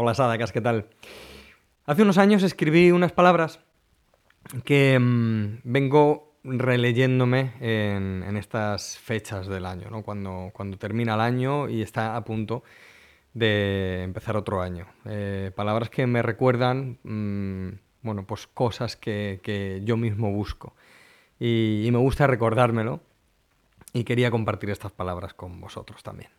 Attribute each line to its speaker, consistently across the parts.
Speaker 1: Hola Sadakas, ¿qué tal? Hace unos años escribí unas palabras que mm, vengo releyéndome en, estas fechas del año, ¿no? cuando, cuando termina el año y está a punto de empezar otro año. Eh, palabras que me recuerdan, mm, bueno, pues cosas que, yo mismo busco. y me gusta recordármelo y quería compartir estas palabras con vosotros también.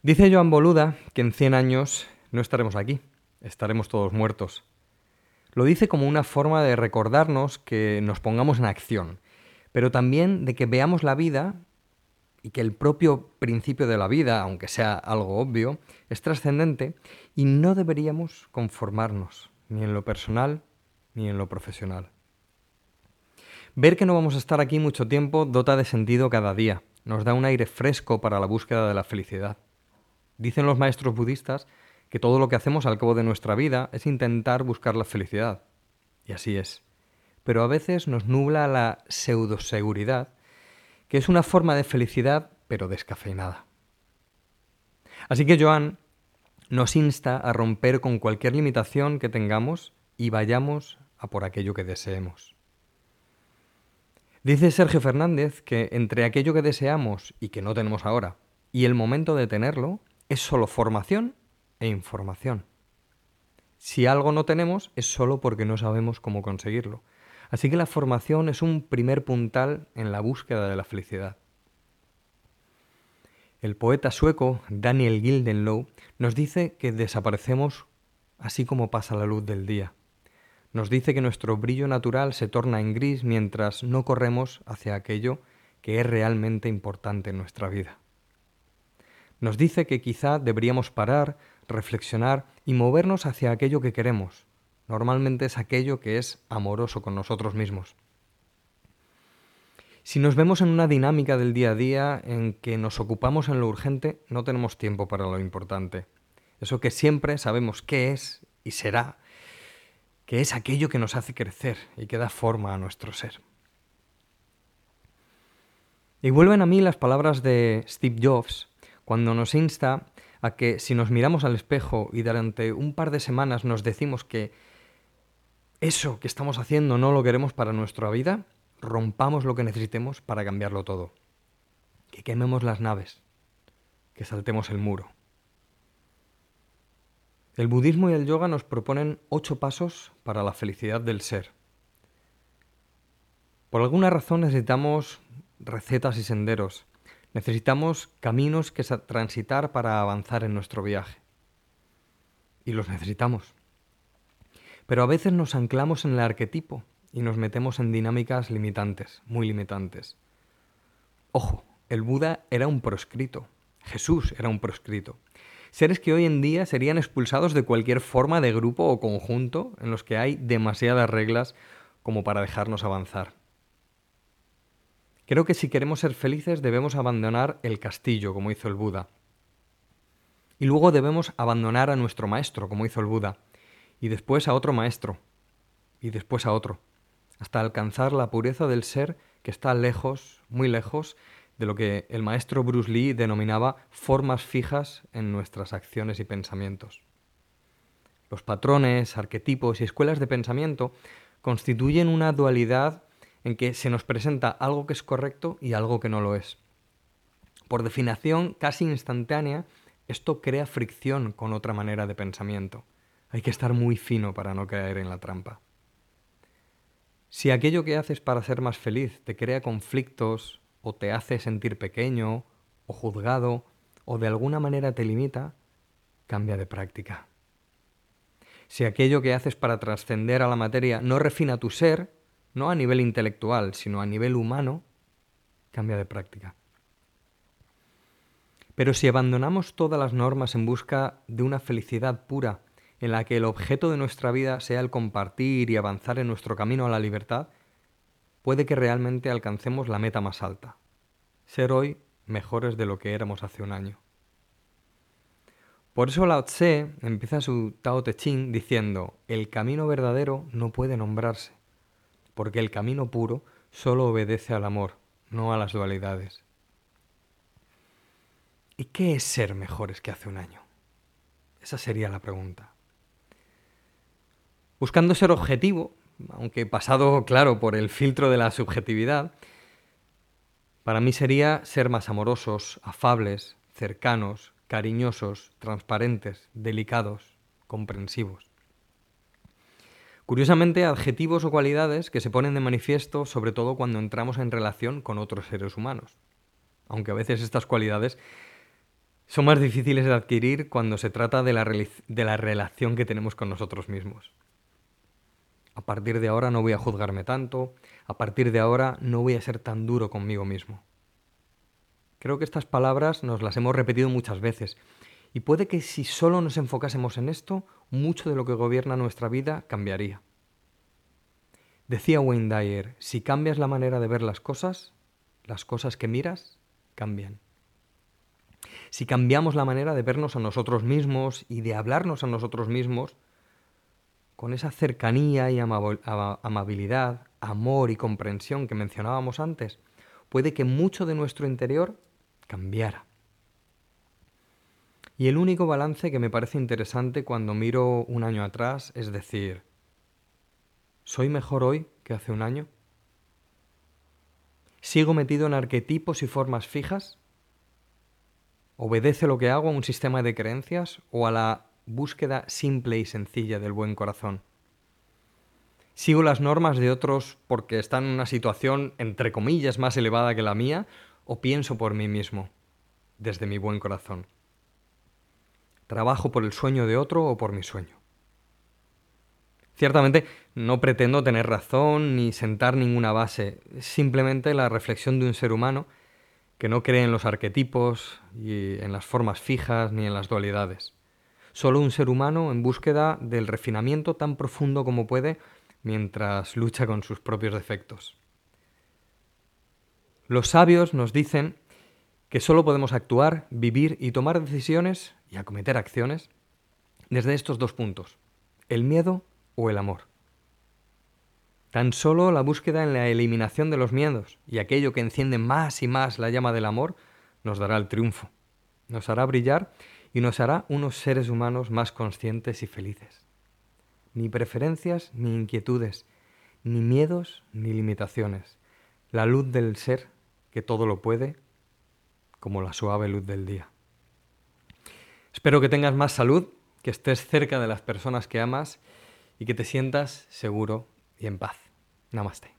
Speaker 1: Dice Joan Boluda que en 100 años no estaremos aquí, estaremos todos muertos. Lo dice como una forma de recordarnos que nos pongamos en acción, pero también de que veamos la vida y que el propio principio de la vida, aunque sea algo obvio, es trascendente y no deberíamos conformarnos, ni en lo personal ni en lo profesional. Ver que no vamos a estar aquí mucho tiempo dota de sentido cada día, nos da un aire fresco para la búsqueda de la felicidad. Dicen los maestros budistas que todo lo que hacemos al cabo de nuestra vida es intentar buscar la felicidad. Y así es. Pero a veces nos nubla la pseudoseguridad, que es una forma de felicidad pero descafeinada. Así que Joan nos insta a romper con cualquier limitación que tengamos y vayamos a por aquello que deseemos. Dice Sergio Fernández que entre aquello que deseamos y que no tenemos ahora y el momento de tenerlo, es solo formación e información. Si algo no tenemos es solo porque no sabemos cómo conseguirlo. Así que la formación es un primer puntal en la búsqueda de la felicidad. El poeta sueco Daniel Gildenlow nos dice que desaparecemos así como pasa la luz del día. Nos dice que nuestro brillo natural se torna en gris mientras no corremos hacia aquello que es realmente importante en nuestra vida. Nos dice que quizá deberíamos parar, reflexionar y movernos hacia aquello que queremos. Normalmente es aquello que es amoroso con nosotros mismos. Si nos vemos en una dinámica del día a día en que nos ocupamos en lo urgente, no tenemos tiempo para lo importante. Eso que siempre sabemos qué es y será, que es aquello que nos hace crecer y que da forma a nuestro ser. Y vuelven a mí las palabras de Steve Jobs cuando nos insta a que si nos miramos al espejo y durante un par de semanas nos decimos que eso que estamos haciendo no lo queremos para nuestra vida, rompamos lo que necesitemos para cambiarlo todo. Que quememos las naves, que saltemos el muro. El budismo y el yoga nos proponen ocho pasos para la felicidad del ser. Por alguna razón necesitamos recetas y senderos, Necesitamos caminos que transitar para avanzar en nuestro viaje. Y los necesitamos. Pero a veces nos anclamos en el arquetipo y nos metemos en dinámicas limitantes, muy limitantes. Ojo, el Buda era un proscrito, Jesús era un proscrito. Seres que hoy en día serían expulsados de cualquier forma de grupo o conjunto en los que hay demasiadas reglas como para dejarnos avanzar. Creo que si queremos ser felices debemos abandonar el castillo, como hizo el Buda. Y luego debemos abandonar a nuestro maestro, como hizo el Buda. Y después a otro maestro. Y después a otro. Hasta alcanzar la pureza del ser que está lejos, muy lejos, de lo que el maestro Bruce Lee denominaba formas fijas en nuestras acciones y pensamientos. Los patrones, arquetipos y escuelas de pensamiento constituyen una dualidad en que se nos presenta algo que es correcto y algo que no lo es. Por definición casi instantánea, esto crea fricción con otra manera de pensamiento. Hay que estar muy fino para no caer en la trampa. Si aquello que haces para ser más feliz te crea conflictos o te hace sentir pequeño o juzgado o de alguna manera te limita, cambia de práctica. Si aquello que haces para trascender a la materia no refina tu ser, no a nivel intelectual, sino a nivel humano, cambia de práctica. Pero si abandonamos todas las normas en busca de una felicidad pura, en la que el objeto de nuestra vida sea el compartir y avanzar en nuestro camino a la libertad, puede que realmente alcancemos la meta más alta, ser hoy mejores de lo que éramos hace un año. Por eso Lao Tse empieza su Tao Te Ching diciendo, el camino verdadero no puede nombrarse, porque el camino puro solo obedece al amor, no a las dualidades. ¿Y qué es ser mejores que hace un año? Esa sería la pregunta. Buscando ser objetivo, aunque pasado, claro, por el filtro de la subjetividad, para mí sería ser más amorosos, afables, cercanos, cariñosos, transparentes, delicados, comprensivos. Curiosamente, adjetivos o cualidades que se ponen de manifiesto sobre todo cuando entramos en relación con otros seres humanos. Aunque a veces estas cualidades son más difíciles de adquirir cuando se trata de la, relación que tenemos con nosotros mismos. A partir de ahora no voy a juzgarme tanto, a partir de ahora no voy a ser tan duro conmigo mismo. Creo que estas palabras nos las hemos repetido muchas veces y puede que si solo nos enfocásemos en esto, mucho de lo que gobierna nuestra vida cambiaría. Decía Wayne Dyer, si cambias la manera de ver las cosas, las cosas que miras cambian. Si cambiamos la manera de vernos a nosotros mismos y de hablarnos a nosotros mismos, con esa cercanía y amabilidad, amor y comprensión que mencionábamos antes, puede que mucho de nuestro interior cambiara. Y el único balance que me parece interesante cuando miro un año atrás es decir, ¿soy mejor hoy que hace un año? ¿Sigo metido en arquetipos y formas fijas? ¿Obedece lo que hago a un sistema de creencias o a la búsqueda simple y sencilla del buen corazón. Sigo las normas de otros porque están en una situación, entre comillas, más elevada que la mía, o pienso por mí mismo, desde mi buen corazón. Trabajo por el sueño de otro o por mi sueño. Ciertamente no pretendo tener razón ni sentar ninguna base, simplemente la reflexión de un ser humano que no cree en los arquetipos y en las formas fijas ni en las dualidades solo un ser humano en búsqueda del refinamiento tan profundo como puede mientras lucha con sus propios defectos. Los sabios nos dicen que solo podemos actuar, vivir y tomar decisiones y acometer acciones desde estos dos puntos, el miedo o el amor. Tan solo la búsqueda en la eliminación de los miedos y aquello que enciende más y más la llama del amor nos dará el triunfo, nos hará brillar y nos hará unos seres humanos más conscientes y felices. Ni preferencias ni inquietudes, ni miedos ni limitaciones. La luz del ser que todo lo puede, como la suave luz del día. Espero que tengas más salud, que estés cerca de las personas que amas y que te sientas seguro y en paz. Namaste.